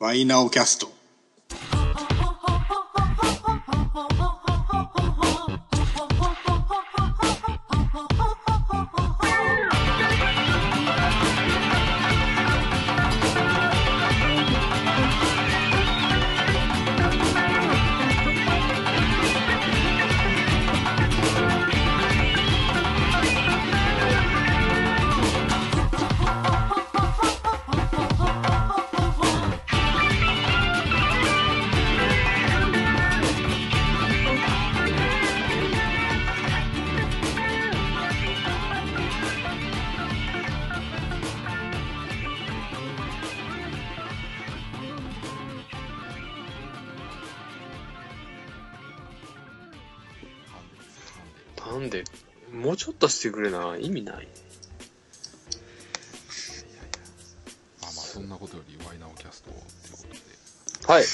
ワイナオキャスト。してくれな。意味ない。まあまあ、そんなことよりワイナオキャストっていうことで。はい。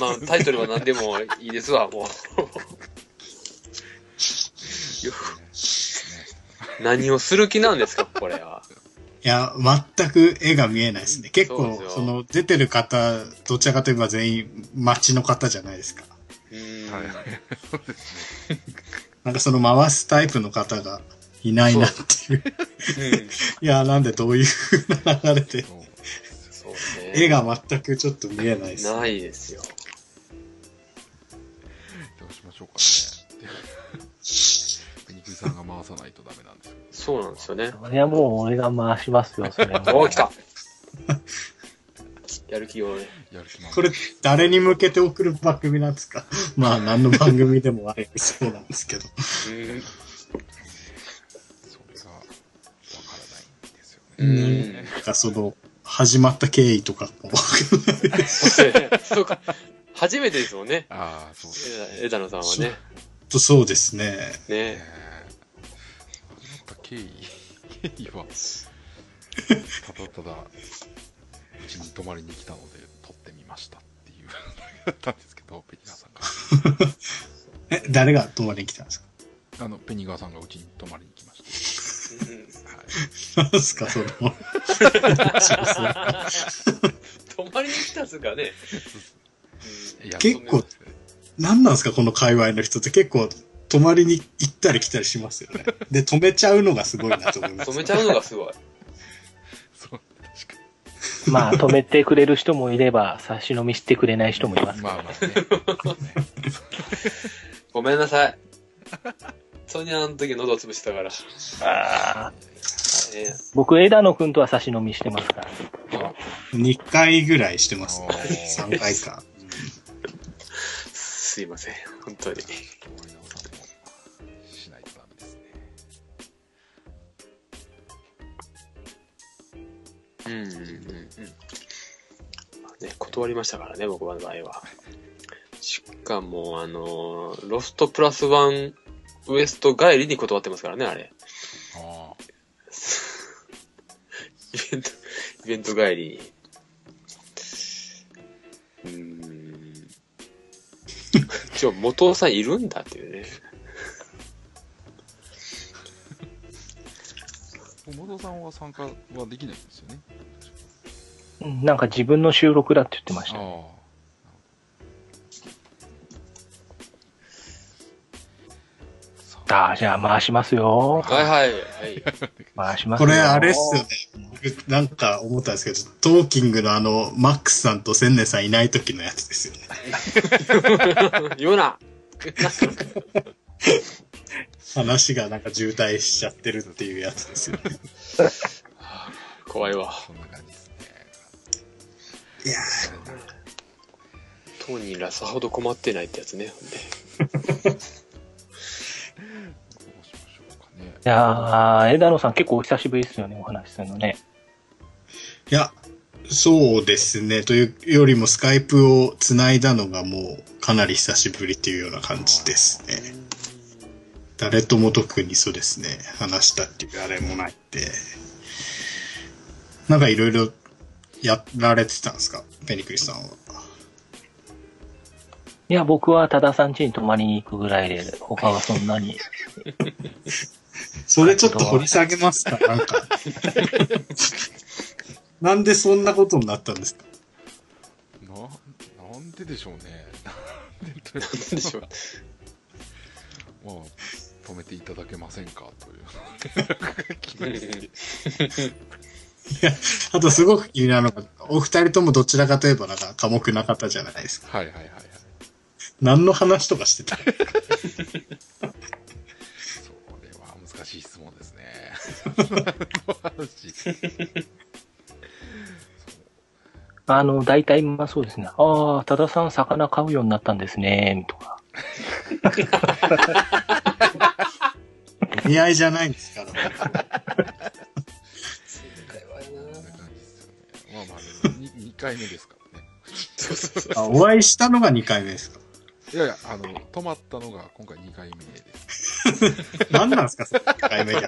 まあまあ、タイトルは何でもいいですわ、もう。よ 何をする気なんですか、これは。いや、全く絵が見えないですね。結構その、出てる方、どちらかといえば全員街の方じゃないですか。うーん。はいはい。そうですね。なんかその回すタイプの方がいないなっていう。うん いや、なんでどういう風な流れで、そうそうね。絵が全くちょっと見えないです。ないですよ。どうしましょうかね。ペニクリさんが回さないとダメなんです。そうなんですよね。それはもう俺が回しますよ、それは。おー、来たやる気をね。やる気満々これ、誰に向けて送る番組なんですか？まあ、何の番組でもあれそうなんですけど。うん。それがわからないんですようね。ん。なんかその、始まった経緯とかもそうか。初めてですもんね。ああ、そうですね。枝枝野さんはね。とそうですね。ね。え始まった経緯、経緯は、ただただ、うちに泊まりに来たので撮ってみましたっていうだったんですけど、ペニガーさんが。え、誰が泊まりに来たんですか？あの、ペニガーさんがうちに泊まりに来ましうんた。はい。なんすか、その、泊まりに来たっすかね。結構何なんですか、この界隈の人って結構、泊まりに行ったり来たりしますよね。で、止めちゃうのがすごいなと思います。止めちゃうのがすごい。まあ、止めてくれる人もいれば、差し飲みしてくれない人もいまに。す。まあまあね。ごめんなさい。ソニアの時喉を潰してたから。ああね僕、枝野くんとは差し飲みしてますから。2回ぐらいしてますねあ。ー3回か。すいません。本当に。うんうんうんね、断りましたからね、僕の場合は。しかも、あのーロストプラスワンウエスト帰りに断ってますからね、あれ。ああ、イベント、イベント帰りに。うーん。一応、元尾さんいるんだっていうね。桃戸さんは参加はできないんですよね。うんなんか自分の収録だって言ってました。ああ。じゃあ回しますよ。はいはい。はい。回しますよ。これ、あれっすよね。僕、なんか思ったんですけど、トーキングのあの、マックスさんと千年さんいない時のやつですよね。言うな話がなんか渋滞しちゃってるっていうやつですよね。怖いわ。そんな感じ。いや当人らさほど困ってないってやつね。ほんでどうしましょうかね。いやー枝野さん結構お久しぶりですよね、お話しするのね。いや、そうですね。というよりもスカイプを繋いだのがもうかなり久しぶりっていうような感じですね。誰とも特にそうですね、話したっていうあれもないって。なんかいろいろやられてたんですか？ペニクリさんは。いや、僕は多田さん家に泊まりに行くぐらいで、他はそんなに。それちょっと掘り下げますか？なんか。なんでそんなことになったんですか？ででしょうね。なんでとなんでしょう？まあ、止めていただけませんか？という。気がしてあとすごく気になるのが、お二人ともどちらかといえばなんか寡黙な方じゃないですか。はいはいはいはい。何の話とかしてた？それは難しい質問ですね。あの、大体まあそうですね。ああ、多田さん魚買うようになったんですね、とか。お見合いじゃないんですから。回目ですからね。そうそうそう。あお会いしたのが2回目ですか？いやいや、あの、止まったのが今回2回目です。何なんですか、その2回目が。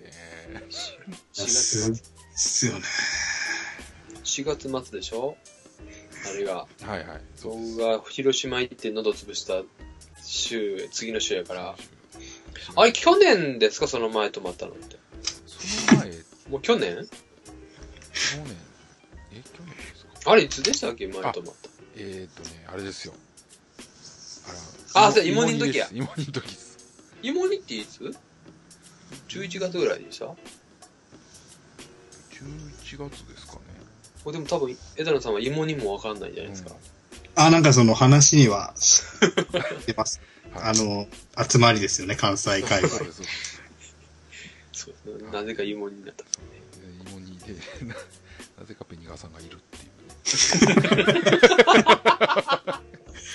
ね4すすよね。4月末でしょ？あれが。はいはい。そうで僕す。が広島行って喉潰した週、次の週やから。ああれ、去年ですか？その前泊まったのって。もう去年？年、え、去年ですか？あれ、いつでしたっけ？前泊まった。えーっとね、あれですよ。あそう芋煮の時や芋煮の時です。芋煮っていつ ?11 月ぐらいでした？11月ですかね。これでも多分、枝野さんは芋煮もわかんないじゃないですか。あ、なんかその話には 出ます。はいあの、集まりですよね、関西会話。そうですそうですそうなぜか芋煮になった。で芋煮で、ななぜかペニガーさんがいるっていうね。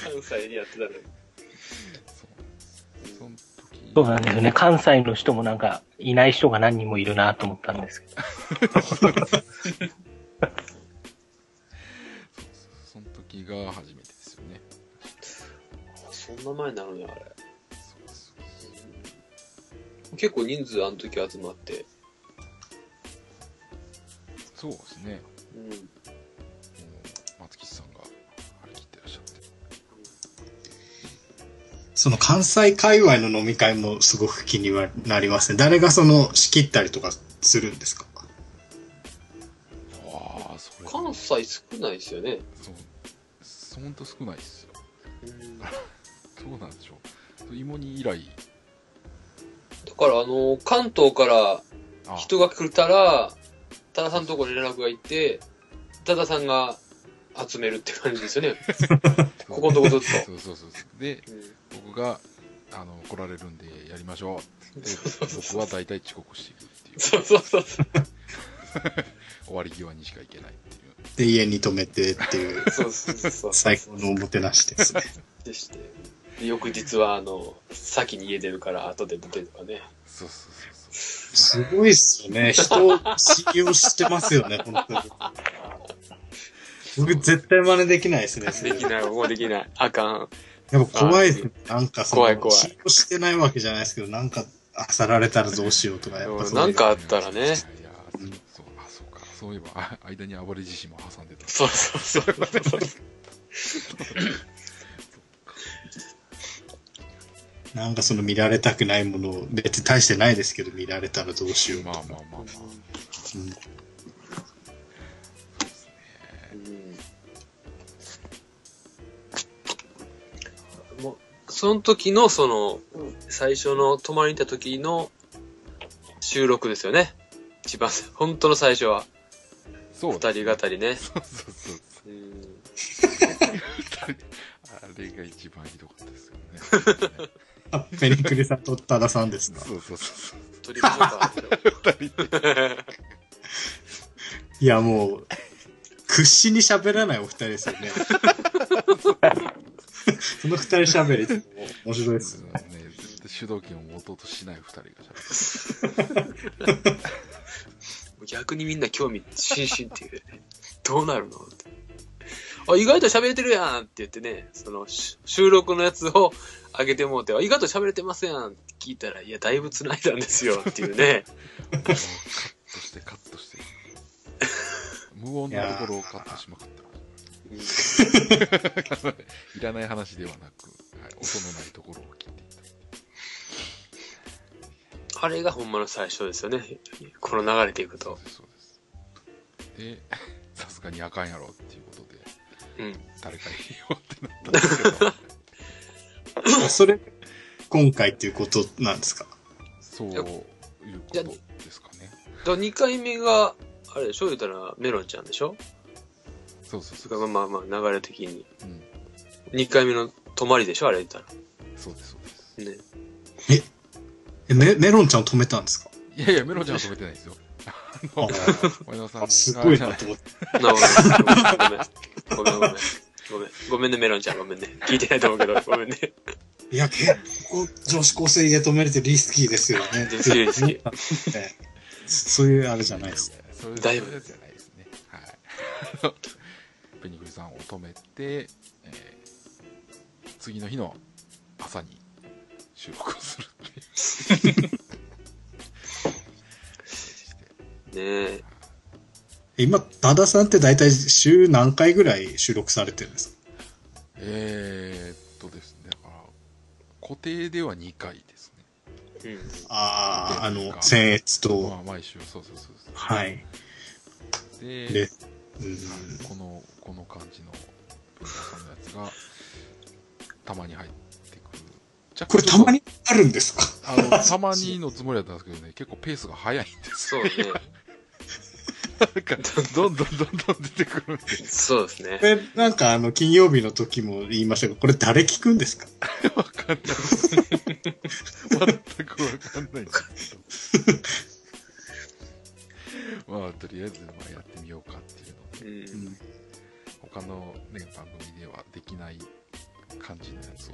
関西でやってたのに。そう。その時そうなんですよね。関西の人もなんか、いない人が何人もいるなと思ったんですけど。その時が初めてですよね。そんな前なのにあれ。結構人数あの時集まって。そうですね。うん。もう松吉さんが張り切ってらっしゃって。その関西界隈の飲み会もすごく気にはなりますね。誰がその仕切ったりとかするんですか？ああ、それ。関西少ないですよね。そう。ほんと少ないですよ。うん。だそうなんでしょう。芋煮以来、からあの、関東からあ人が来たら、多田さんのところに連絡が行って、多田さんが集めるって感じですよね。ここのとこずっとそうそうそう。で、うん僕が、あの、来られるんでやりましょうって。で僕は大体遅刻していくっていう。そうそうそうそう。終わり際にしか行けないっていう。で、家に泊めてっていう、そうそうそう。最高のおもてなしですね。でして。で翌日は、あの、先に家出るから後で出てとかね。そうそうそうそすごいっすよね。人を信用してますよね、本当に。僕絶対真似できないですね。できない、もうできない。あかん。やっぱ怖いですね。なんかその、怖い怖い信用してないわけじゃないですけど、なんか、あさられたらどうしようとか、やっぱそういうなんかあう。ったらねそう、あ、そうか。そういえば、あ間に暴れ自身も挟んでた。そうそうそうなんかその見られたくないものを、別に大してないですけど、見られたらどうしよう。まあまあまあまあ。うんその時の、その、最初の泊まりに行った時の収録ですよね。一番、本当の最初は。そう。二人語りね。そうそうそう。うん あれが一番ひどかったですよね。あ、ペニクリさんと多田さんですか？そうそうそう。撮りましょうか。いや、もう、屈指に喋らないお二人ですよね。その二人喋り面白いですよね。ね、絶対主導権を持とうとしない二人が喋って 逆にみんな興味津々っていうね。どうなるのって。あ、意外と喋れてるやんって言ってね、そのし収録のやつを上げてもうて、あ意外と喋れてますやんって聞いたら、いや、だいぶ繋いだんですよっていうね。カットしてカットして。無音のところをカットしまくった。いらない話ではなく、はい、音のないところを切っていった。あれがほんまの最初ですよね。この流れていくと。そうです、そうです。で、さすがにあかんやろっていうことで、うん。誰か入れようってなったんですけど、それ、今回っていうことなんですか？そういうことですかね。だから2回目が、あれでしょ？言うたらメロンちゃんでしょ？そうそうそ。そうれがまあまあ流れ的に。うん。2回目の泊まりでしょ？あれ言ったら。そうです、そうです。ね。えメメロンちゃんを止めたんですか？いやいや、メロンちゃんは止めてないですよ。あ。すごいなと思って。ごめん。ごめんごめん。ごめん。ごめんね、メロンちゃん。ごめんね。聞いてないと思うけど、ごめんね。いや、結構女子高生で止めれてリスキーですよね。リスキーリスキーねそういうあれじゃないです。そういうだいぶそういうやつじゃないですね。はい。ペニクリさんを止めて、えー次の日の朝に収録をするっていう。ねえ。今、多田さんって大体週何回ぐらい収録されてるんですか？えーっとですね、だから、固定では2回ですね。うん。ああ、あの、僭越まと、あ、毎週、そうそうそうそう。はい。で、で、うんはいこの、この感じの、ペニカさんのやつが、たまに入ってくる。若干これたまにあるんですか？あの、たまにのつもりだったんですけどね、結構ペースが速いんですそうね。なんか、どんどんどんどん出てくるそうですねこ。れ、なんかあの、金曜日の時も言いましたけど、これ誰聞くんですか？わかんない。全くわかんないんですけど。まあ、とりあえず、まあ、やってみようかっていうので、うん。他のね、番組ではできない感じのやつを、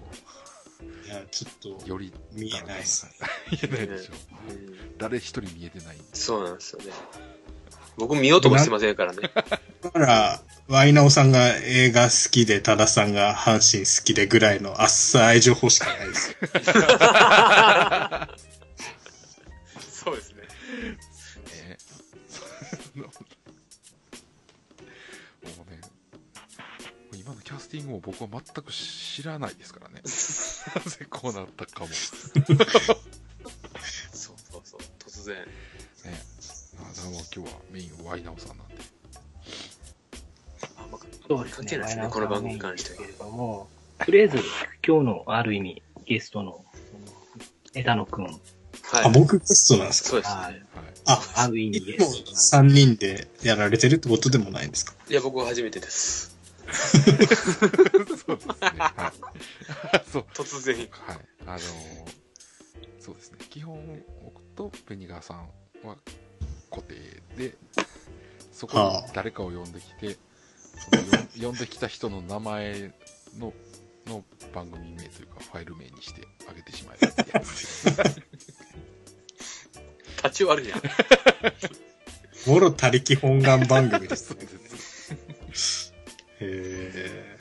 いや、ちょっと、より、見えないっす。見えないでしょ。うん誰一人見えてない。そうなんですよね。僕見ようともしてませんからね。だから、ワイナオさんが映画好きで、多田さんが阪神好きでぐらいの浅い情報しかないですよ。そうですね。ね。もうね、今のキャスティングを僕は全く知らないですからね。なぜこうなったかも。そうそうそう。突然。ね。あだからもう今日はメインワイナオさんなんで。あんまそうですね。関係ないですね。この番組に関しては。もう、とりあえず、今日のある意味、ゲストの、枝野くん、あ、はい。僕ゲストなんですか？そうですはいね。はい。あ、ある意味ゲスト3人でやられてるってことでもないんですか？いや、僕は初めてです。そうですね。はい。そう。突然。はい。あのーそうですね。基本、僕とペニガーさんは固定で、そこに誰かを呼んできて、そのよ 呼んできた人の名前の、の番組名というか、ファイル名にしてあげてしまえばってやつ 立ち悪いやん。もろ他力本願番組ですね。へえ。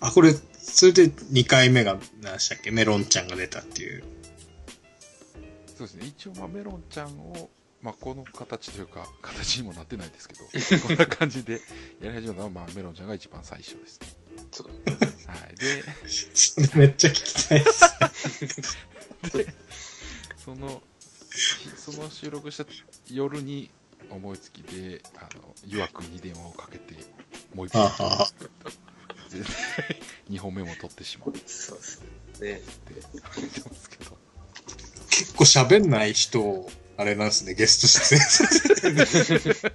あ、これ、それで2回目が何でしたっけメロンちゃんが出たっていう。そうですね。一応、まあ、メロンちゃんを、まあ、この形というか、形にもなってないですけど、こんな感じでやり始めたのは、まあ、メロンちゃんが一番最初ですね。そうはい。で、めっちゃ聞きたいです。その、ひその収録した夜に思いつきで、あの、湯くんに電話をかけて、もう一は本あ、はで2本目も取ってしまってそうですね。あげてますけど。結構喋んない人を、あれなんですね、ゲスト出演させて。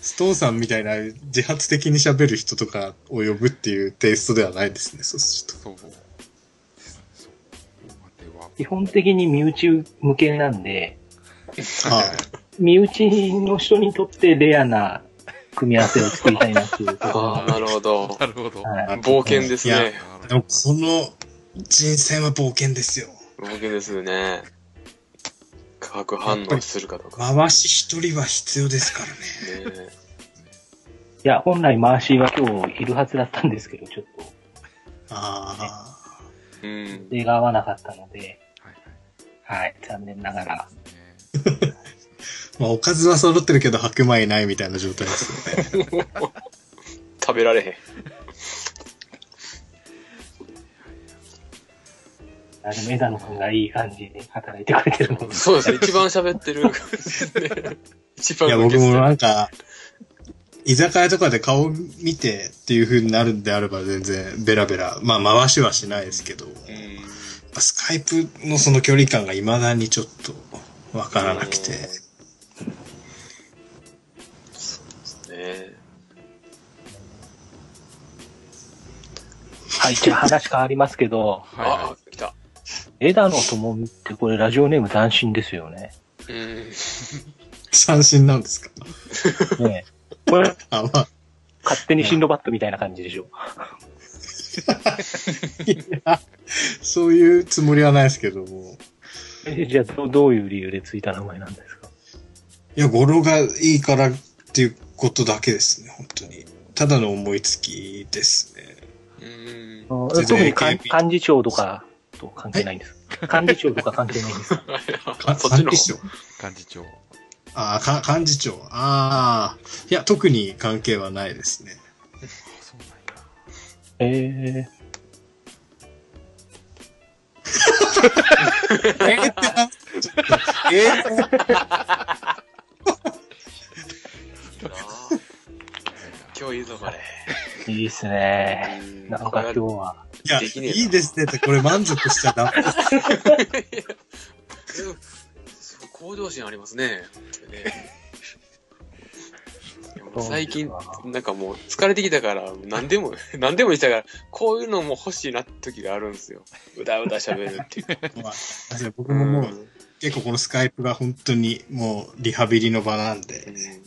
ストーンさんみたいな自発的に喋る人とかを呼ぶっていうテイストではないですね、そうすると。基本的に身内向けなんで、はい。身内の人にとってレアな組み合わせを作りたいなっていうところああ、なるほど。なるほど。冒険ですね。でも、その人選は冒険ですよ。冒険ですね。化学反応するかどうか。回し一人は必要ですからね。ねいや、本来マーシーは今日いるはずだったんですけど、ちょっとあうん。出が合わなかったので、はいはい。はい、残念ながら。ねあ。まあ、おかずは揃ってるけど白米ないみたいな状態ですよね。食べられへん。あでも枝野君がいい感じに働いてくれてるので。そうですね、一番喋ってる。一番いや、僕もなんか、居酒屋とかで顔見てっていう風になるんであれば全然ベラベラ、まあ回しはしないですけど、うん。スカイプのその距離感が未だにちょっとわからなくて、ね。はい、じゃあ話変わりますけど、はいはあ、来た。枝野智美ってこれラジオネーム斬新ですよね。うん。三振なんですか？ねえこれ、あ、まあ、勝手にシンドバッドみたいな感じでしょ。い やそういうつもりはないですけども。えじゃあど、どういう理由でついた名前なんですか？いや、語呂がいいからっていうことだけですね、本当に。ただの思いつきですね。うん。特に幹事長とかと関係ないんです。幹事長とか関係ないんです。幹事長い。幹事長。ああ、か幹事長。ああ、いや、特に関係はないですね。そうなんや。ええーってなえー 今日いいぞ、これ。ー、いいっすね。うんなんか今日は。いや、できねえないいですねって、これ満足しちゃダメです。そう向上心ありますね。ねいやもう最近、なんかもう疲れてきたから、何でも、何でもいいしたから、こういうのも欲しいなって時があるんですよ。うだうだ喋るっていう。まあ僕ももう、結構このスカイプが本当にもうリハビリの場なんで。うん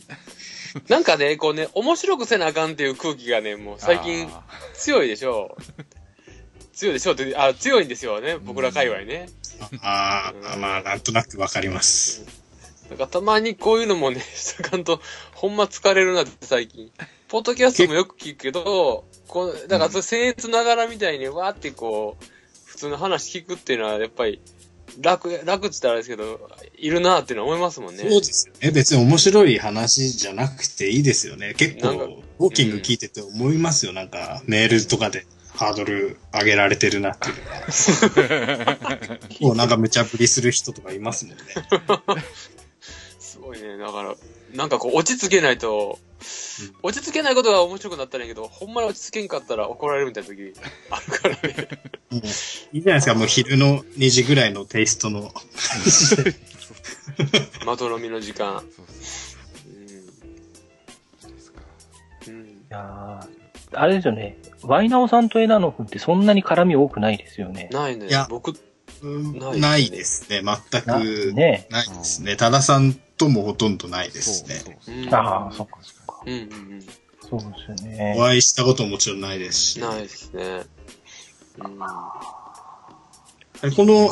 なんかね、こうね、面白くせなあかんっていう空気がね、もう最近あ強いでしょ強いでしょって、あ、強いんですよね、僕ら界隈ね。ああ、まあ、なんとなくわかります。なんかたまにこういうのもね、しとかんと、ほんま疲れるなって最近。ポッドキャストもよく聞くけど、こう、だからそれ僭越ながらみたいにわーってこう、普通の話聞くっていうのはやっぱり、楽、楽って言ったらあれですけど、いるなっていうのは思いますもんね。そうですよね。別に面白い話じゃなくていいですよね。結構、ウォーキング聞いてて思いますよ。なんか、メールとかでハードル上げられてるなっていうのが。もうなんか無茶ぶりする人とかいますもんね。すごいね。だから、なんかこう、落ち着けないと、落ち着けないことが面白くなったらいいけど、ほんまに落ち着けんかったら怒られるみたいな時あるからね。もういいじゃないですか。もう昼の2時ぐらいのテイストの感じで。まとろみの時間。うん。うん。いやーあれですよね。ワイナオさんと枝野くんってそんなに絡み多くないですよね。ないねいや。僕、うんないですね。全なくねないですね。多田さんともほとんどないですね。そうそうそううんああ、そっかそっか。うんうんうん。そうですよね。お会いしたことももちろんないですし。ないですね。うん。この。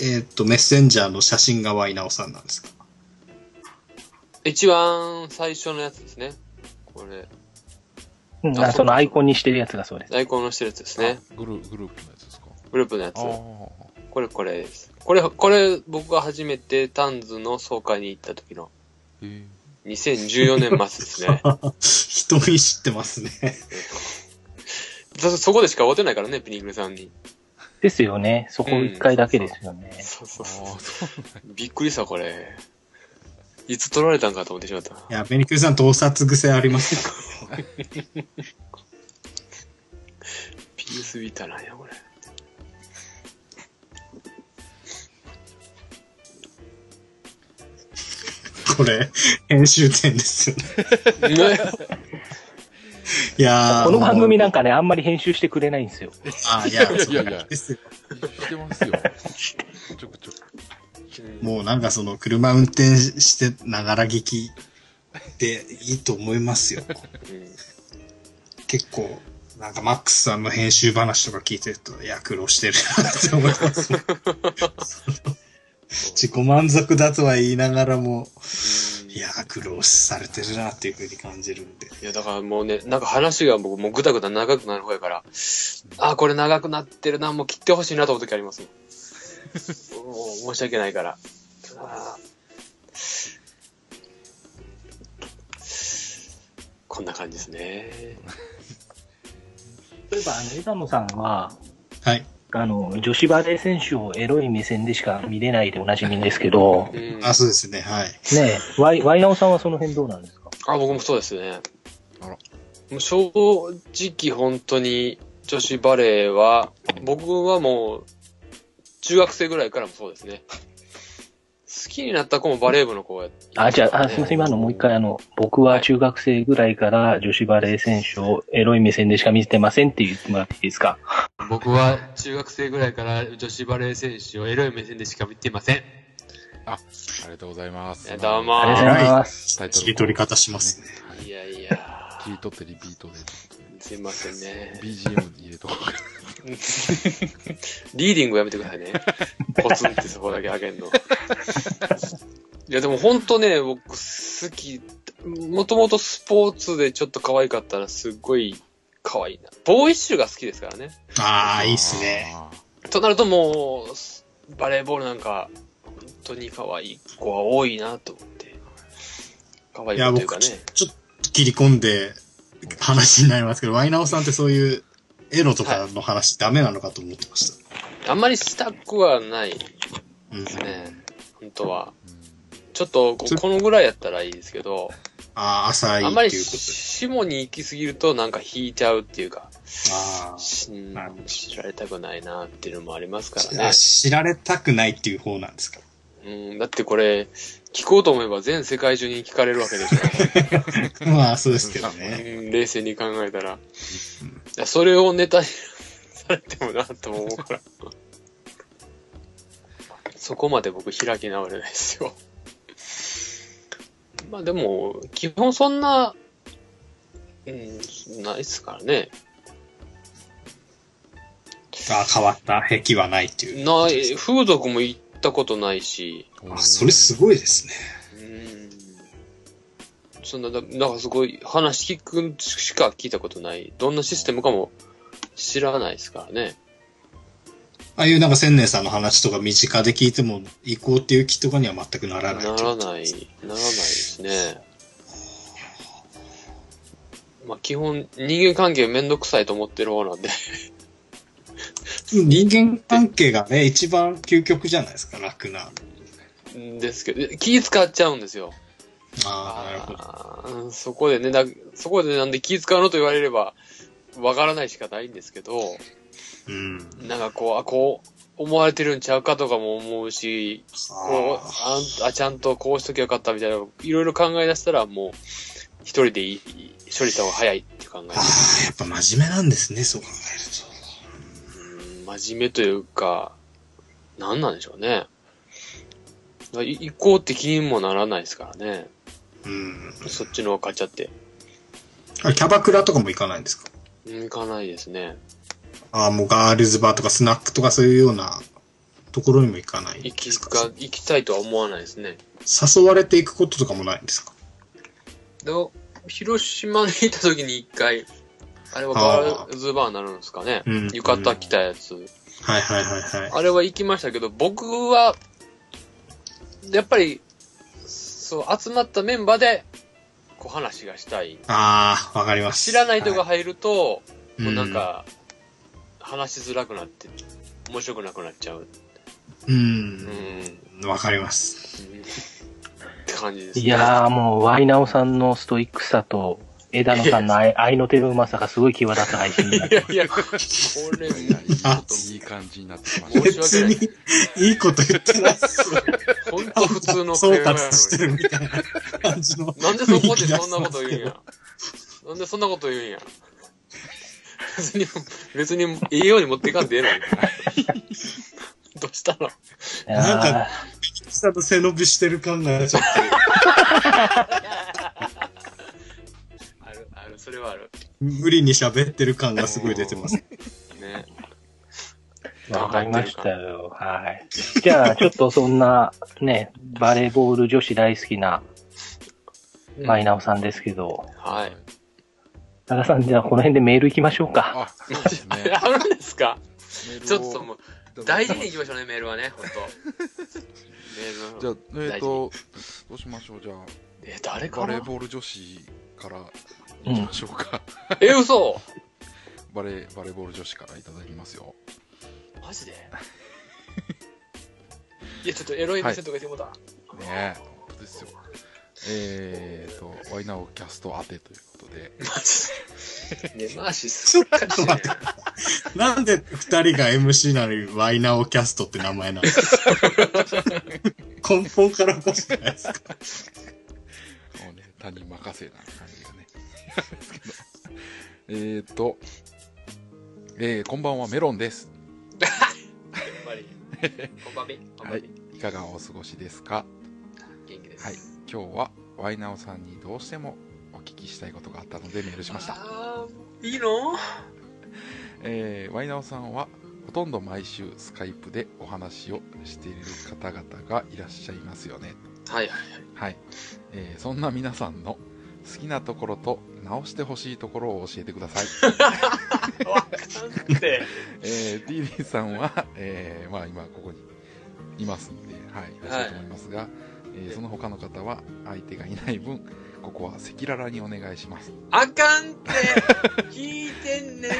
えーっと、メッセンジャーの写真がワイナオさんなんですか？一番最初のやつですね。これ、うん、あそのアイコンにしてるやつがそうです。アイコンのしてるやつですね。グルグループのやつですか？グループのやつ。これこれです。これ、これ僕が初めてタンズの総会に行った時のえ2014年末ですね。人見知ってますね。そ、そこでしか会うてないからね、ピニグルさんに。ですよね。そこ一回だけですよね。そうそうあそうあ、そうびっくりした、これ。いつ取られたんかと思ってしまった。いや、ベニクルさん盗撮癖ありますよ。PS ビータなんや、これ。これ、編集点ですよね。ねいやーこの番組なんかね、あんまり編集してくれないんですよ。あーいや、いやいやいやそうですよしてますよ。ちょくちょく。もうなんかその車運転してながら聞きでいいと思いますよ。結構、なんかマックスさんの編集話とか聞いてると、いや、苦労してるなって思います。その自己満足だとは言いながらも、いや、苦労されてるなっていうふうに感じるんで。いや、だからもうね、なんか話が僕もうぐだぐだ長くなる方やから、あ、これ長くなってるな、もう切ってほしいなと思う時ありますもん。もう申し訳ないから。こんな感じですね。例えば、あの、枝野さんは、はい。あの、女子バレー選手をエロい目線でしか見れないでおなじみですけど、うんあ、そうですね、はい。ねえ、ワイ、ワイナオさんはその辺どうなんですか？あ、僕もそうですね。あらもう正直本当に女子バレーは、僕はもう、中学生ぐらいからもそうですね。好きになった子もバレー部の子やったあ、じゃあ、あすみません、今のもう一回あの、僕は中学生ぐらいから女子バレー選手をエロい目線でしか見てませんって言ってもらっていいですか？僕は中学生ぐらいから女子バレー選手をエロい目線でしか見てません。あ、ありがとうございます。どうもありがとうございます。タイトル切り取り方しますね。はいいやいや、切り取ってリピートすいませんねで。BGM に入れとこうか。リーディングやめてくださいね。ポツンってそこだけ上げんの。いやでも本当ね、僕好き。もともとスポーツでちょっと可愛かったらすっごい可愛いな。ボーイッシュが好きですからね。ああ、いいっすね。あとなるともう、バレーボールなんか、本当に可愛い子は多いなと思って。可愛い子というかね。ちょっと切り込んで話になりますけど、ワイナオさんってそういうエロとかの話ダメなのかと思ってました。あんまりしたくはないでうん。すね。本当は。ちょっとこ、このぐらいやったらいいですけど、ああ、浅いあんまり。下に行き過ぎるとなんか引いちゃうっていうか、あしんなるほど知られたくないなっていうのもありますかーらね。あ知られたくないっていう方なんですか？うん、だってこれ、聞こうと思えば全世界中に聞かれるわけでしょ。まあ、そうですけどね。うん冷静に考えたら。それをネタに されてもなと思うから。そこまで僕開き直れないですよ。まあでも、基本そんな、うん、ないっすからね。あ変わった癖はないっていう。ない、風俗も行ったことないし、あ、それすごいですね。うん。そんな、だだからすごい話聞くしか聞いたことない。どんなシステムかも知らないですからね。ああいうなんか千年さんの話とか身近で聞いても行こうっていう気とかには全くならないならない、ならないですね。まあ基本人間関係めんどくさいと思ってる方なんで。人間関係がね、一番究極じゃないですか、楽な。ですけど、気使っちゃうんですよ。ああ、なるほど。そこでね、だそこでなんで気使うのと言われれば、わからないしかないんですけど、うん。なんかこう、あ、こう、思われてるんちゃうかとかも思うし、こう、あんあ、ちゃんとこうしときゃよかったみたいな、いろいろ考え出したらもう、一人でいい、処理した方が早いって考えああ、やっぱ真面目なんですね、そう考うん真面目というか、なんなんでしょうね。い一向的にもならないですからね。うん。そっちの方が勝っちゃって。あれキャバクラとかも行かないんですか？うん行かないですね。ああ、もうガールズバーとかスナックとかそういうようなところにも行かないん行きですか？か、行きたいとは思わないですね。誘われていくこととかもないんですか？広島に行った時に一回、あれはガールズバーになるんですかね。うん浴衣着たやつ。はいはいはいはい。あれは行きましたけど、僕は、やっぱり、そう、集まったメンバーで、こう話がしたい。ああ、わかります。知らない人がは入ると、いもうなん、か、話しづらくなって、面白くなくなっちゃう。う。うんん。わかります。って感じです、ね。いやーもう、ワイナオさんのストイックさと、枝野さんの愛 愛の手のうまさがすごい際立つ配信になっていやいや、これ、いやいいあいい感じになってきました。申し訳ない別に、いいこと言ってないっすよ。ほんと普通の総会話や括してるみたいな感じの。なんでそこでそんなこと言うんや。なんでそんなこと言うんや。別に、別に、いいように持っていかんでええのに。どうしたの？なんかちゃんと背伸びしてる感がちょっ それはある。と無理に喋ってる感がすごい出てます。ね。わかりましたよ。はい。じゃあ、ちょっとそんな、ね、バレーボール女子大好きなうんマイナオさんですけど、はい。多田さん、じゃあこの辺でメール行きましょうか。あ、そうですね。あるんですか？ちょっともう、大事に行きましょうね、メールはね、ほん と。メールじゃあの。、えっ、と、どうしましょう、じゃあ、え、誰かバレーなボール女子からいきましょうか。え、嘘バレー、バレーボール女子からいただきますよ。マジで？いや、ちょっとエロい目線とか言ってもうた。ねえ、本当ですよ。えーと、ワイナオキャスト当てということで、マジで。ね、マーシーすっかりしてね。なんで二人が MC なのにワイナオキャストって名前なんですか根本からおかしくないですか？もうね、他人任せな感じですけどえーと、えー、こんばんはメロンです。こんばんみ。こんばんはいみ。。いかがお過ごしですか？元気です。はい。今日はワイナオさんにどうしてもお聞きしたいことがあったのでメールしました。あーいいの？えー、ワイナオさんはほとんど毎週スカイプでお話をしている方々がいらっしゃいますよね。はいはいはい。えー、そんな皆さんの好きなところと直してほしいところを教えてください。はい。わかんって。えー、DD さんは、えー、まあ今ここにいますんで、はい、いらっしゃると思いますが、えーその他の方は相手がいない分、ここは赤裸々にお願いします。あかんって。聞いてんねんって。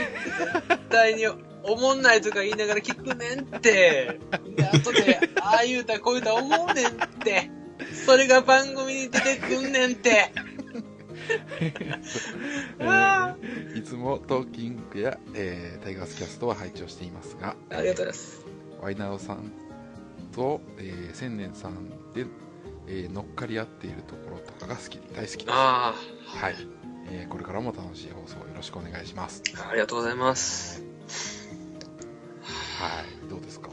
絶対に。おもんないとか言いながら聞くねんって。で、後で、ああ言うたこう言うた思うねんって。それが番組に出てくんねんって。え あーいつもトーキングや、えータイガースキャストは拝聴していますが、ありがとうございます。ワイナオさんと、えー千年さんで、えー乗っかり合っているところとかが好き、大好きです。はあい、えーこれからも楽しい放送よろしくお願いします。あ、ありがとうございます。はい、どうですか？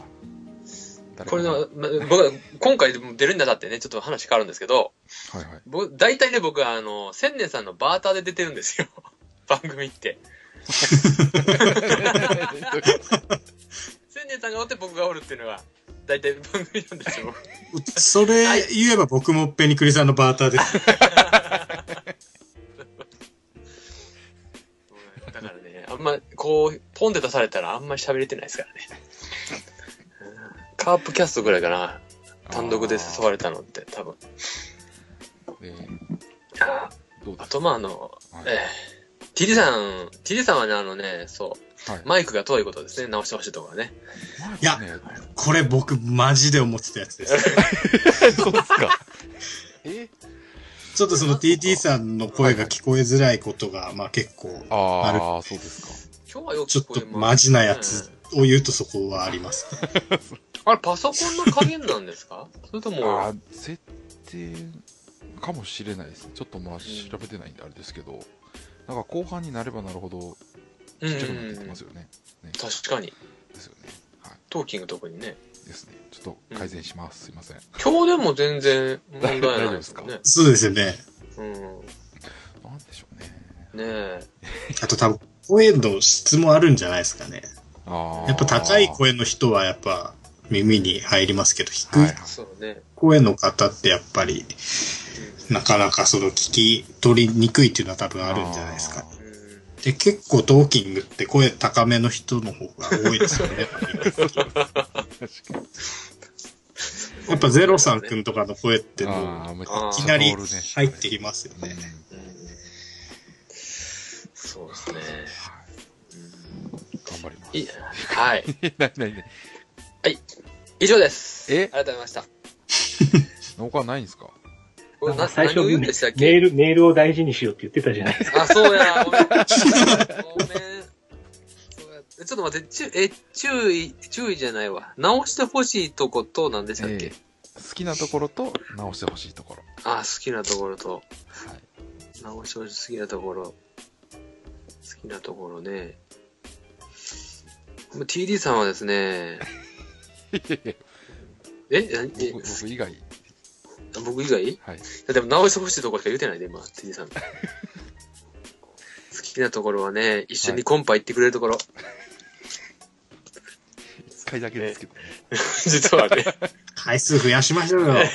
これの、ま僕は今回出るにあたってね、ちょっと話変わるんですけど、はいはい。僕、大体ね、僕はあの、千年さんのバーターで出てるんですよ。番組って。千年さんがおって僕がおるっていうのが、大体番組なんですよ。それ言えば僕もペニクリさんのバーターです。だからね、あんま、こう、ポンって出されたらあんまり喋れてないですからね。うんカープキャストぐらいかな。単独で誘われたのって、多分。えあーあと、まあ、あの、はいええ TD さん、TD さんはね、あのね、そう、はい。マイクが遠いことですね、直してほしいところはね。いやね、これ僕マジで思ってたやつです。そうですか。え？ちょっとその TT さんの声が聞こえづらいことが、まあ結構、ああ、そうですか。今日はよくちょっとマジなやつを言うとそこはあります。あれ、パソコンの加減なんですか？それとあも、あ、設定かもしれないですね。ちょっとまあ調べてないんであれですけど、なんか後半になればなるほどうんちっちゃくなっていきますよね。ね確かに。ですよね。はい。トーキング特にね。ですね。ちょっと改善します。すいません。今日でも全然問題ないですかね。そうですよね。うん。なんでしょうね。ねえ。あと多分、声の質もあるんじゃないですかね。やっぱ高い声の人はやっぱ耳に入りますけど、低はい。声の方ってやっぱり、なかなかその聞き取りにくいっていうのは多分あるんじゃないですか。うん。うんで、結構トーキングって声高めの人の方が多いですよね。やっぱゼロさんくんとかの声ってもういきなり入ってきますよね。うんそうですね。いはい。なになになに以上です。え？ありがとうございました。他ないんですか？最初何を言うんメでしたっけ？ール、メールを大事にしようって言ってたじゃないですか。あ、そうや、ごめん。ごめん。ちょっと待って、ちゅえ、注意、注意じゃないわ。直してほしいとこと何でしたっけ、えー好きなところと直してほしいところ。あ、好きなところと、はい。直してほしい好きなところ。好きなところね。TD さんはですね、え何？え僕僕以外、僕以外？いはい。やでも直してほしいところしか言うてないで、今、TD さん。好きなところはね、一緒にコンパ行ってくれるところ。一回だけですけどね。実はね。回数増やしましょうよ。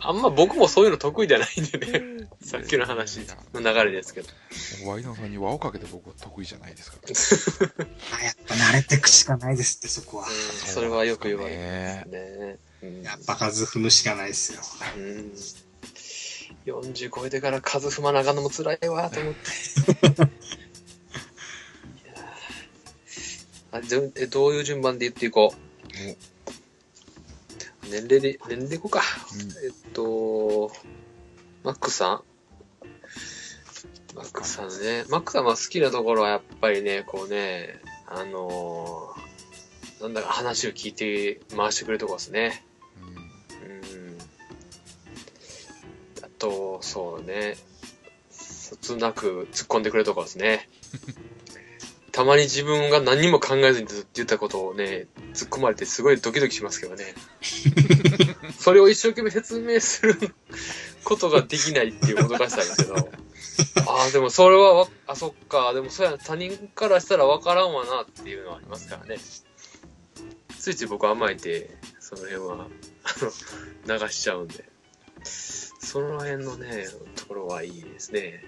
あんま僕もそういうの得意じゃないんでね。さっきの話の流れですけど。ワイナーさんに輪をかけて僕は得意じゃないですから。あやっぱ慣れてくしかないですって、そこは。うんそれはよく言われねますね。うんやっぱ数踏むしかないですよ。うん40超えてから数踏まなあかんのも辛いわと思って。あ順えどういう順番で言っていこおう。年齢で、年齢でいこうか。うんえっと、マックさん？マックさんね。マックさんは好きなところはやっぱりね、こうね、あのーなんだか話を聞いて回してくれるところですね。うんうん。あと、そうね。そつなく突っ込んでくれるところですね。たまに自分が何にも考えずにずっと言ったことをね、突っ込まれてすごいドキドキしますけどね。それを一生懸命説明することができないっていうもどかしさですけど。ああ、でもそれは、あ、そっか。でもそうや、他人からしたらわからんわなっていうのはありますからね。ついつい僕甘えて、その辺は、あの、流しちゃうんで。その辺のね、ところはいいですね。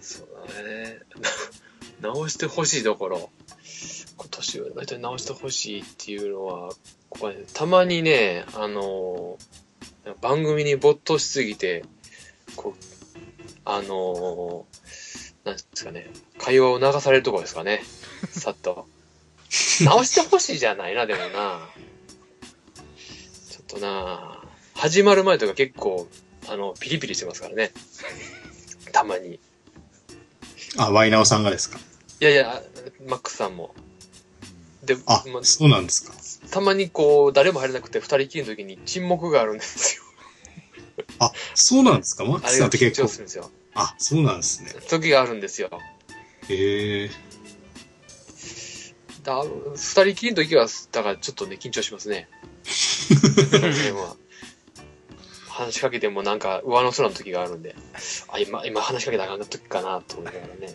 そうだね。直してほしいところ。今年は大体直してほしいっていうのは、ここはね、たまにね、あの番組に没頭しすぎて、こう、あのなんですかね、会話を流されるところですかね。さっと。直してほしいじゃないな、でもな。ちょっとな、始まる前とか結構、あの、ピリピリしてますからね。たまに。あ、ワイナオさんがですか？いやいや、マックスさんも。で、あま、そうなんですか。たまにこう、誰も入れなくて二人きりの時に沈黙があるんですよ。あ、そうなんですか？マックあスさんって結構。張するんですよ。あ、そうなんですね。時があるんですよ。へえ。だ二人きりの時は、だからちょっとね、緊張しますね。その辺は話しかけてもなんか上の空の時があるんで、あ、今、今話しかけたらあかん時かなと思いながらね。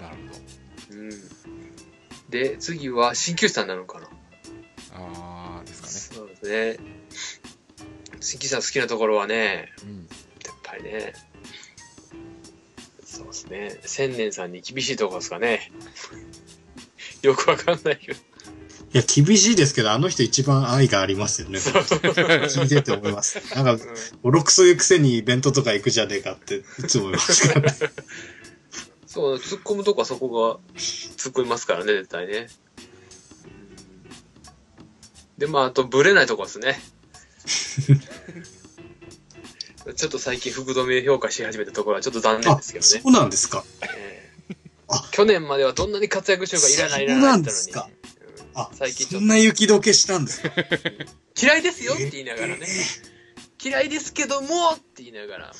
なるほど。うん。で、次は鍼灸師さんになるのかな？あーですかそうですね。鍼灸師さん好きなところはね、ね。うん。やっぱりね、そうですね、千年さんに厳しいところですかね。よくわかんないけど。いや、厳しいですけど、あの人一番愛がありますよね。聞いてて思います。なんか、うんボロクソ言うくせにイベントとか行くじゃねえかって、いつも思いますからね。そう、突っ込むとこはそこが突っ込みますからね、絶対ね。で、まあ、あと、ブレないとこですね。ちょっと最近、福留評価し始めたところはちょっと残念あ、ですけどね。そうなんですか。去年まではどんなに活躍しようかいらないいらないって言ったのに。あ、最近ちょっとそんな雪解けしたんですか嫌いですよって言いながらね。嫌いですけどもって言いながら、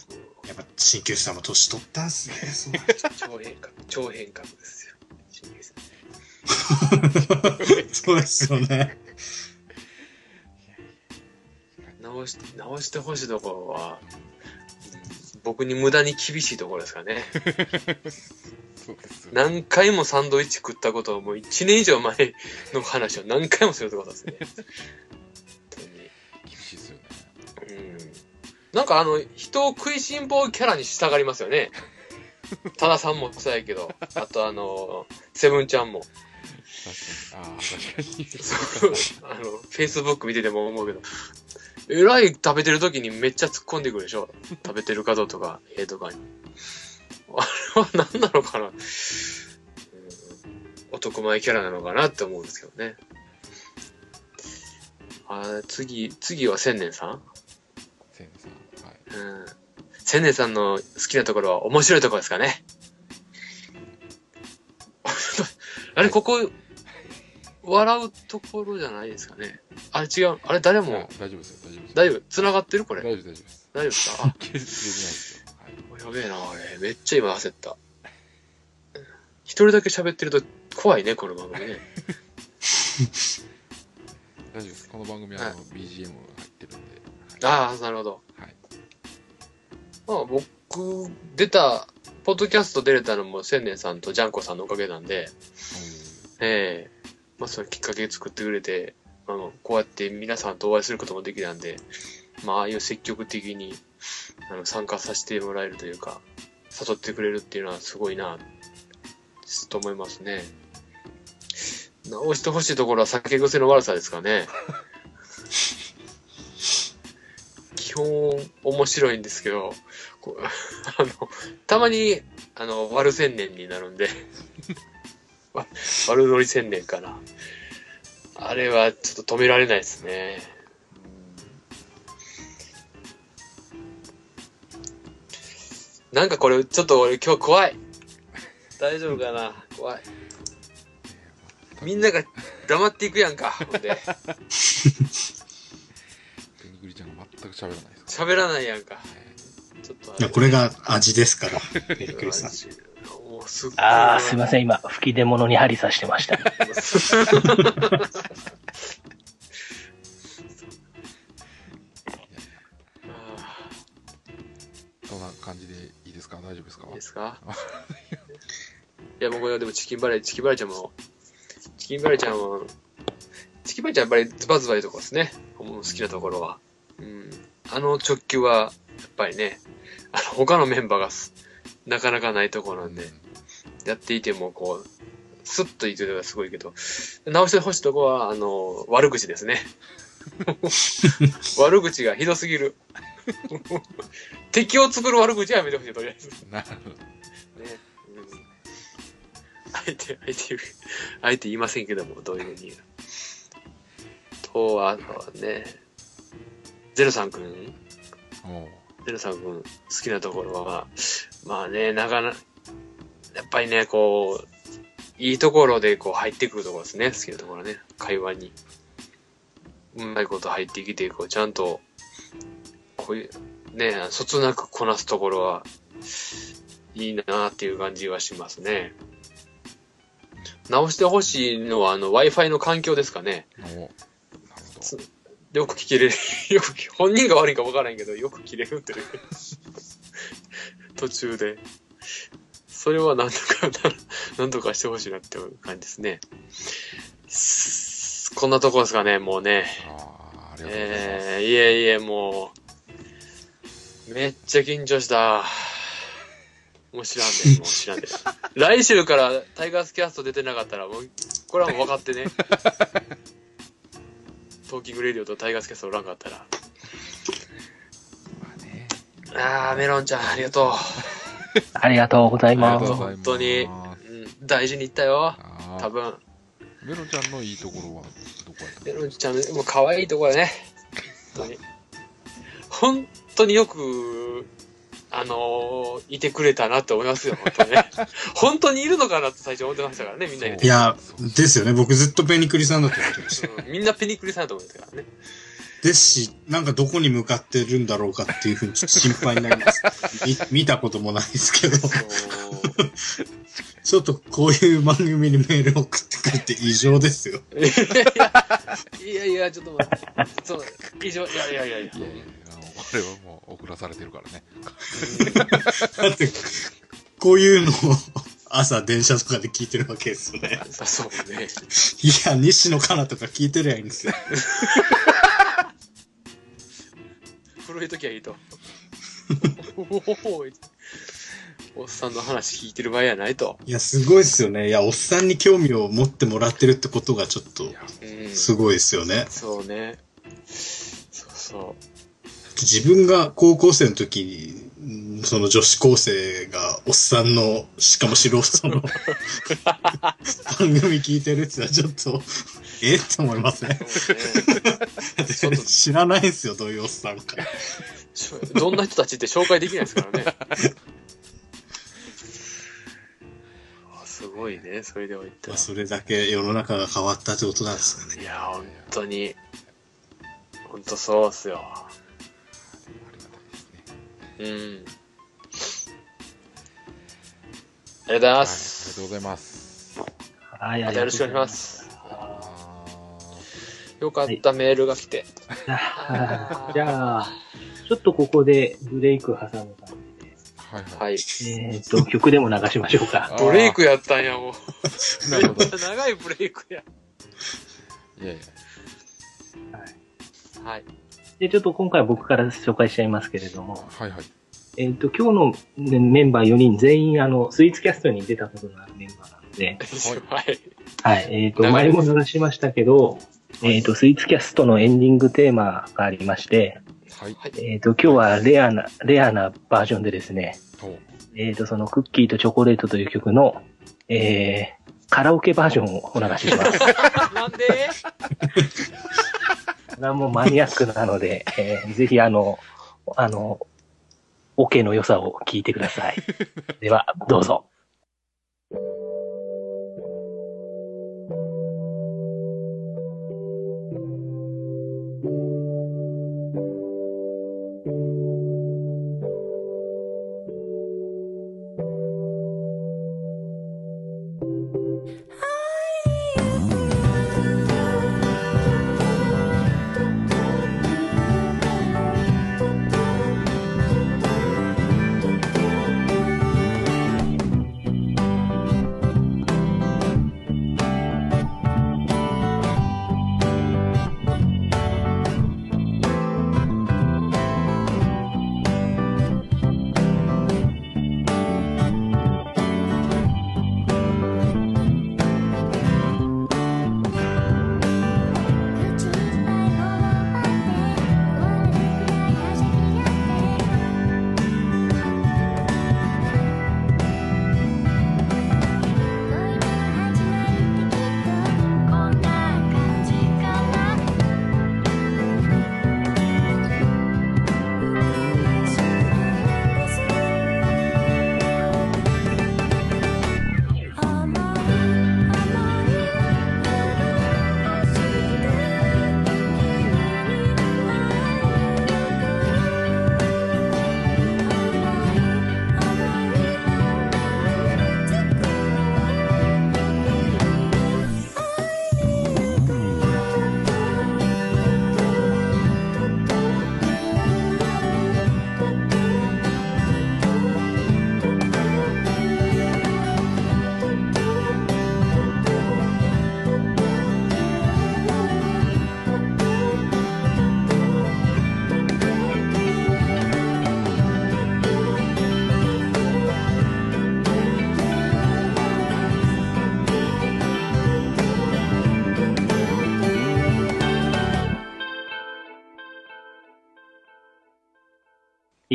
やっぱ、鍼灸師さんも年取ったんすね。そう超変革、超変革ですよ。新入さんそうですよね。直し、直してほしいところは、うん僕に無駄に厳しいところですかね。そうです。何回もサンドイッチ食ったことをもう1年以上前の話を何回もするってことですね。なんかあの、人を食いしん坊キャラに従いますよね。多田さんもそうやけど、あとあの、セブンちゃんも。確かに。ああ、確かに。そうあの、フェイスブック見てても思うけど、えらい食べてる時にめっちゃ突っ込んでくるでしょ食べてるかどうとか、絵とかに。あれは何なのかな、うん、男前キャラなのかなって思うんですけどね。あー次、次は千年さん？千年さん。はい。うん。千年さんの好きなところは面白いところですかね。あれ、ここ、笑うところじゃないですかね。あれ違う。あれ誰も、大丈夫ですよ、大丈夫です。大丈夫？繋がってるこれ？大丈夫、大丈夫です。大丈夫ですか？あ、切れてないですよ。はい。やべえな、あれ。めっちゃ今焦った。一人だけ喋ってると怖いね、この番組ね。大丈夫です。この番組は、あの、BGM 入ってるんで。ああ、なるほど。はい。まあ、僕、出た、ポッドキャスト出れたのも千年さんとジャンコさんのおかげなんで、ええまあ、それきっかけ作ってくれて、あの、こうやって皆さんとお会いすることもできたんで、まあ、ああいう積極的に、あの、参加させてもらえるというか、誘ってくれるっていうのはすごいな、と思いますね。直してほしいところは酒癖の悪さですかね。基本面白いんですけど、あの、たまに、あの、悪千年になるんで。わ悪乗り千年かな。あれはちょっと止められないですね。なんかこれ、ちょっと俺今日怖い。大丈夫かな？怖い。みんなが黙っていくやんか。ほんで。ペニグリちゃんが全く喋らない喋らないやんか。ちょっとあいや、これが味ですから、ペリクリさん。ああ、すいません。今、吹き出物に針刺してました。あそんな感じでいいですか？大丈夫ですか？ーいいですか？いや、もうこれはでもチキンバレー、チキンバレーちゃんも、チキンバレーちゃんも、チキンバレーちゃんやっぱりズバズバいうとこですね。僕の好きなところは。うん。あの直球は、ぱりね、あの、他のメンバーがすなかなかないところなんで、やっていても、こう、スッといくのがすごいけど、直してほしいとこは、あの、悪口ですね。悪口がひどすぎる。敵を作る悪口はやめてほしい、とりあえず。なるほど。ね。うん。あえて、あえてあえて言いませんけども、どういうふうに。と、あとはね、ゼロさんくんおうゼロさんくん好きなところは、まあね、なかな、やっぱりね、こう、いいところでこう入ってくるところですね、好きなところね、会話に。うまいこと入ってきて、こう、ちゃんと、こういう、ね、そつなくこなすところは、いいなっていう感じはしますね。直してほしいのは、あの、Wi-Fi の環境ですかね。よく聞けれる。よく、本人が悪いか分からんけど、よく切れるって。途中で。それはなんとかな、なんとかしてほしいなっていう感じですね。すこんなとこですかね、もうね。あ、ありがとうございます。えー、いえいえ、もう、めっちゃ緊張した。もう知らんで、もう知らんで。来週からタイガースキャスト出てなかったら、もう、これはもう分かってね。トーキングレディオとタイガースキャストおらんかったら。あね。あー、メロンちゃん、ありがとうありがとう。ございます。本当にう。ん、大事にいったよ。多分。メロンちゃんのいいところはどこやメロンちゃん、もう可愛いところだね。本当に。本当によく、あのーいてくれたなって思いますよ、本当にね。本当にいるのかなって最初思ってましたからね、みんなにいや、ですよね。僕ずっとペニクリさんだと思ってました。うんみんなペニクリさんだと思ってたからね。ですし、なんかどこに向かってるんだろうかっていうふうにちょっと心配になります。み見たこともないですけど、ちょっとこういう番組にメール送ってくるって異常ですよ。いやいや、いやいや、ちょっと待って。そう、以上、いやいやいやいや。これはもう送らされてるからね。だって、こういうのを朝電車とかで聞いてるわけですよね。あそうね。いや、西野カナとか聞いてりゃいいんですよ。古い時はいいと。おおおっさんの話聞いてる場合やないと。いや、すごいですよね。いや、おっさんに興味を持ってもらってるってことがちょっと、うん。すごいですよね。そうね。そうそ自分が高校生の時に、うんその女子高生がおっさんの、しかも素人の番組聞いてるってのはちょっと、え？って思いますね。知らないんですよ、どういうおっさんか。どんな人たちって紹介できないですからね。あすごいね、それでは言ったら。まあ、それだけ世の中が変わったってことなんですよね。いや、本当に、本当そうっすよ。うん。ありがとうございまはい、ありがす。とうございます。はい、またよろしくお願いします。あよかった、メールが来て。じゃあ、ちょっとここでブレイク挟む感じで。ーはいはい。はい。えっ、と、曲でも流しましょうか。ブレイクやったんや、もう。なるほど。長いブレイクや。いやいや。はい。はい。で、ちょっと今回僕から紹介しちゃいますけれども、はいはい。えっ、と、今日のメンバー4人全員、あの、スイーツキャストに出たことのあるメンバーなので、はい。はい。えっ、と、長い前も流しましたけど、えっ、と、スイーツキャストのエンディングテーマがありまして、はい。はい。えっ、と、今日はレアな、レアなバージョンでですね、おえっ、と、そのクッキーとチョコレートという曲の、えー、カラオケバージョンをお流しします。なんで？これはもうマニアックなので、えーぜひあの、あの、オ、ケの良さを聞いてください。では、どうぞ。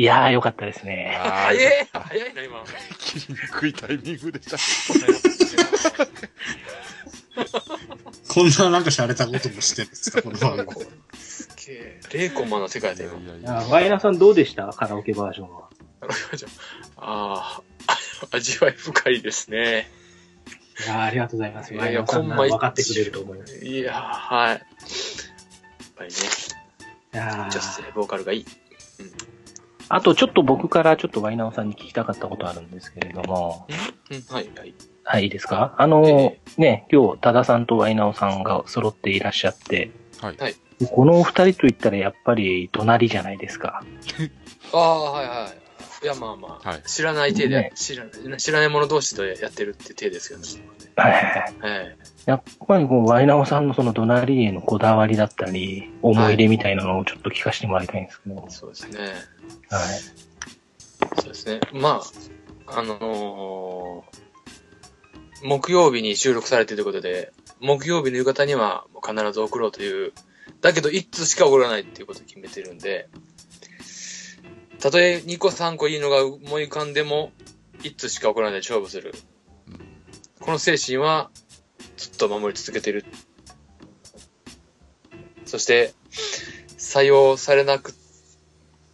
やー、よかったですね。あ早い早いな、今。切りにくいタイミングでした。こんななんか洒落たこともしてるんですか、この番号。すげえ。0コンマの世界だよ。いやいいややワイナさんどうでした？カラオケバージョンは。ああ、味わい深いですね。いやーありがとうございます。いやいやワイナさんなら分かってくれると思います。いやー、はい。やっぱりね、いや女性ーボーカルがいい。あとちょっと僕からちょっとワイナオさんに聞きたかったことあるんですけれども、うん、はい、はい。はい、いいですか？あの、えね、今日、多田さんとワイナオさんが揃っていらっしゃって、はい。はいこのお二人と言ったらやっぱり隣じゃないですか。ああ、はい、はい。いや、まあまあ、はい知らない手で、ね知らない、知らない者同士でやってるって手ですけどね。はい。はい。やっぱりこう、ワイナオさんのその隣へのこだわりだったり、思い入れみたいなのをちょっと聞かせてもらいたいんですけど。はい。そうですね。そうですね。まあ、あのー木曜日に収録されているということで、木曜日の夕方にはもう必ず送ろうという、だけど一通しか送らないっていうことを決めてるんで、たとえ2個3個いいのが思い浮かんでも、一通しか送らないで勝負する。うんこの精神はずっと守り続けてる。そして、採用されなく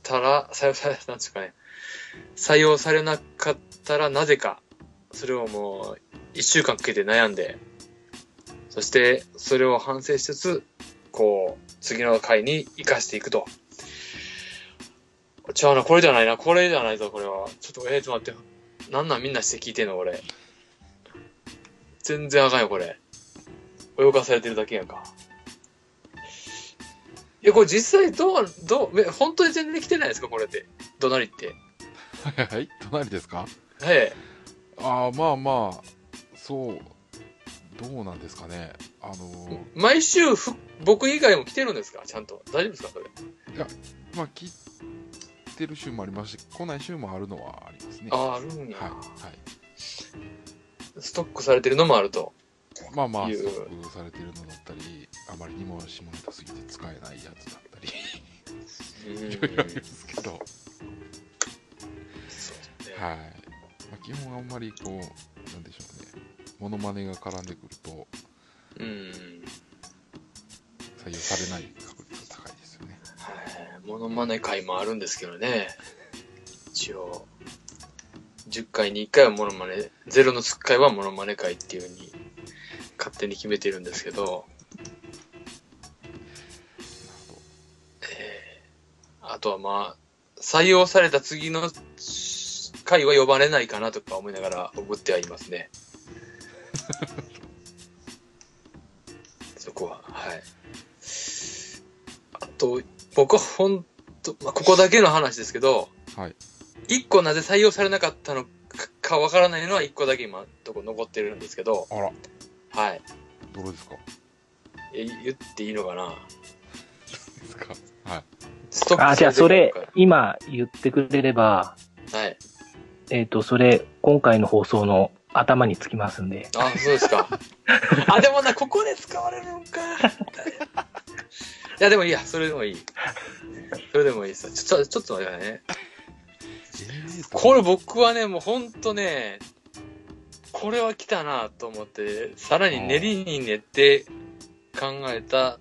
たら、採用され、なんですかね。採用されなかったらなぜか、それをもう一週間かけて悩んで、そしてそれを反省しつつ、こう、次の回に活かしていくと。ちゃうな、これじゃないな、これじゃないぞ、これは。ちょっと、えー、ちょっと待って。なんなんみんなして聞いてんの、これ。全然あかんよ、これ。泳がされてるだけやんか。いや、これ実際どう、どう、え本当に全然できてないですか、これって。怒鳴りって。はいはい。隣ですか？はい。ああ、まあまあ、そう、どうなんですかね。あのー毎週ふ、僕以外も来てるんですか？ちゃんと。大丈夫ですかそれ？まあ、切ってる週もありますし、来ない週もあるのはありますね。ああ、あるんや、はい。はい。ストックされてるのもあると。まあまあ、ストックされているのだったり、あまりにも下ネタすぎて使えないやつだったり。うんいろいろありますけど、はい。そうねまあ、基本あんまりこう、なんでしょうね、モノマネが絡んでくるとうん。採用されない確率が高いですよね。はい。モノマネ回もあるんですけどね。一応、10回に1回はモノマネ、ゼロの10回はモノマネ回っていう風に勝手に決めてるんですけど、えーあとはまあ、採用された次の回は呼ばれないかなとか思いながら送ってはいますね。そこは、はい。あと、僕はほんと、まあ、ここだけの話ですけど、ど。はい。一個なぜ採用されなかったのかかわからないのは一個だけ今のとこ残ってるんですけど、あら、はい。どれですか？え言っていいのかな？ですか？はい。ストックあ、じゃあそれ今言ってくれれば、はい。えっ、と、それ、今回の放送の頭につきますんで。あ、そうですか。あ、でもな、ここで使われるのか。いや、でもいいや、それでもいい。それでもいいです。ちょっと、ちょっと待ってくださいね。これ僕はね、もうほんとね、これは来たなと思って、さらに練りに練って考えた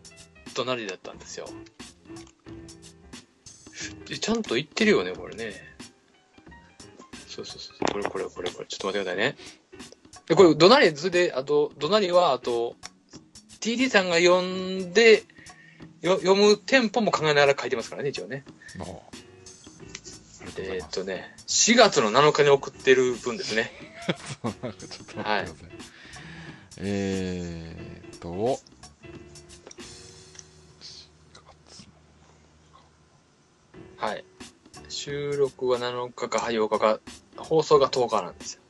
隣だったんですよ。えちゃんと言ってるよね、これね。そうそうそう。これこれこれこれ。ちょっと待ってくださいね。で、これ、どなり、それで、あと、どなりは、あと、TD さんが読んで、よ読むテンポも考えながら書いてますからね、一応ね。えーっ。とね、4月の7日に送ってる分ですね。ちょっと待ってください。えーっと、4月はい。収録は7日か8日か、放送が10日なんですよ。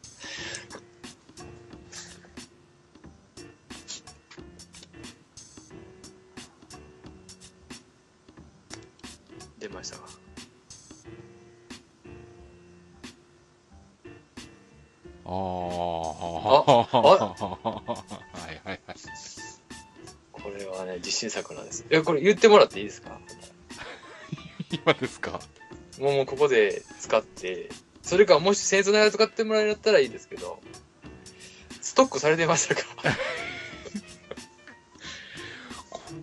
ああ、はいはいはい。これはね、自信作なんです。え、これ言ってもらっていいですか？今ですか？もうもうここで使って、それかもし戦争ながら使ってもらえたらいいですけど、ストックされてましたか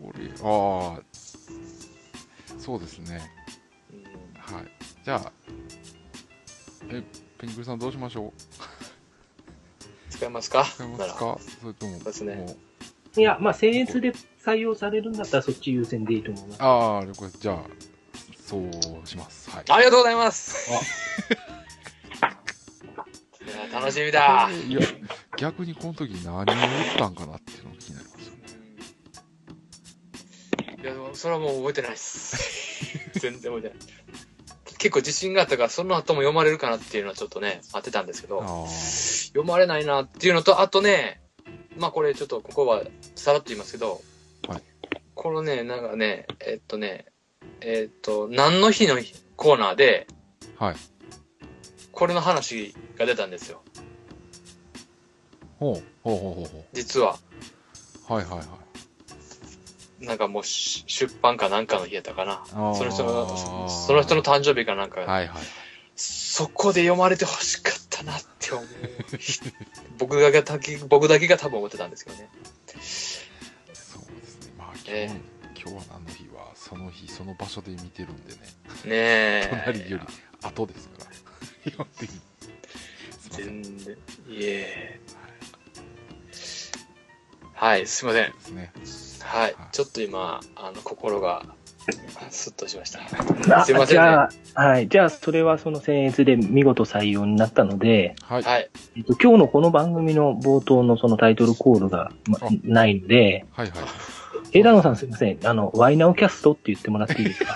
これ、ああ、そうですね。うんはい。じゃあ、え、ペンギンさんどうしましょう？使いますか？使いまならすかそれとも、ですねもいや、まあ、僭越で採用されるんだったらそっち優先でいいと思います。ああ。じゃあ、そうします。はい。ありがとうございます。いや 楽しみだ。いや、逆にこの時何を言ったんかなっていうのが気になりますよね。いや、でもそれはもう覚えてないです。全然覚えてない。結構自信があったから、その後も読まれるかなっていうのはちょっとね、待ってたんですけど、ああ、読まれないなっていうのと、あとね、まあこれちょっとここはさらっと言いますけど、はいこのね、なんかね、えっとね、えっと、何の日のコーナーで、はい。これの話が出たんですよ。ほう、ほうほうほうほ実は。う。はいはいはい。なんかもうし出版かなんかの日やったかな。あーその人の、その人の誕生日かなんか、はいはい。そこで読まれて欲しかったなって思う。僕だけ僕だけが多分思ってたんですけどね。そうですね。まあ今日、え今日は何の日は、その日、その場所で見てるんでね。ねえ。隣より後ですから。基本的に。全然。いえ。はい、すいません。ね。はいはい。ちょっと今、あの、心が、スッとしました。あすいませんねじゃあ、はい。じゃあ、それはその僭越で見事採用になったので、はい。はい。えっと、今日のこの番組の冒頭のそのタイトルコールが、まあないので、はいはい。枝野さんすいません。あの、ワイナオキャストって言ってもらっていいですか？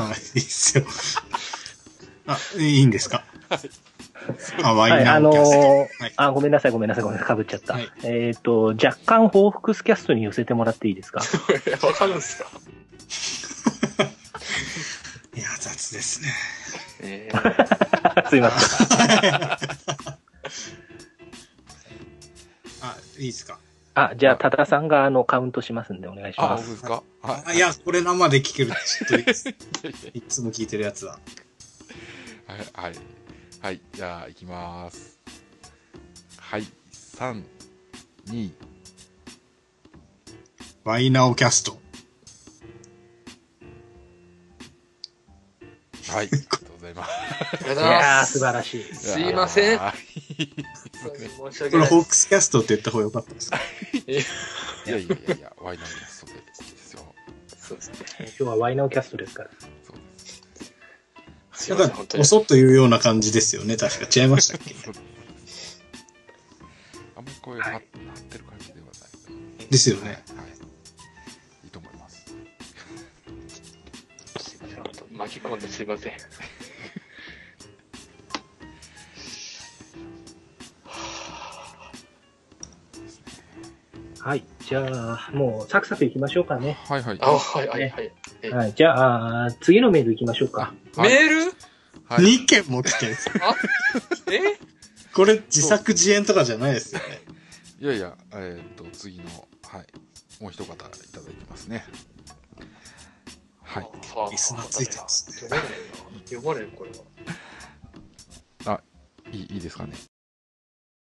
はい、いいっすよ。あ、いいんですか？はい、イナあのーキャスト。ーはいあ、ごめんなさい、ごめんなさい、ごめんなさい、被っちゃった。はいえっ、と、若干報復スキャストに寄せてもらっていいですか？わかるんですかいや、雑ですね。えー すいません。あ、いいですか？あ、じゃあ、多田さんがあの、カウントしますんでお願いしあ、ます。僕ですか？はあいや、これ生で聞けるちょっと いつも聞いてるやつは。はい、はい。はい、じゃあ、いきます。はい、3、2、ワイナオキャスト。はい、ありがとうございます。いや。素晴らしい。すいませんあ申しこ訳ないです。れホークスキャストって言った方がよかったですか？ーいやいやいやいや、ワイナーキャストでいいですよ。そうですね。今日はワイナオキャストですから。そうです。すいません、なんか。おそっと言うような感じですよね。確か。違いましたっけ？あんまり声はい張ってる感じではない。ですよね。はい。はいいいと思います。すいません、巻き込んですいません。はい。じゃあ、もう、サクサクいきましょうかね。はいはい。あ、はい、はい、はい。えはい。じゃあ、次のメールいきましょうか。はいメール？はい。2件も来てるんですよえ？これ自作自演とかじゃないですよね。いやいや、えっ、と、次の、はい。もう一方いただきますね。はい。はあリスナーついてますね読まれるな。読まれる、これは。いいいいですかね。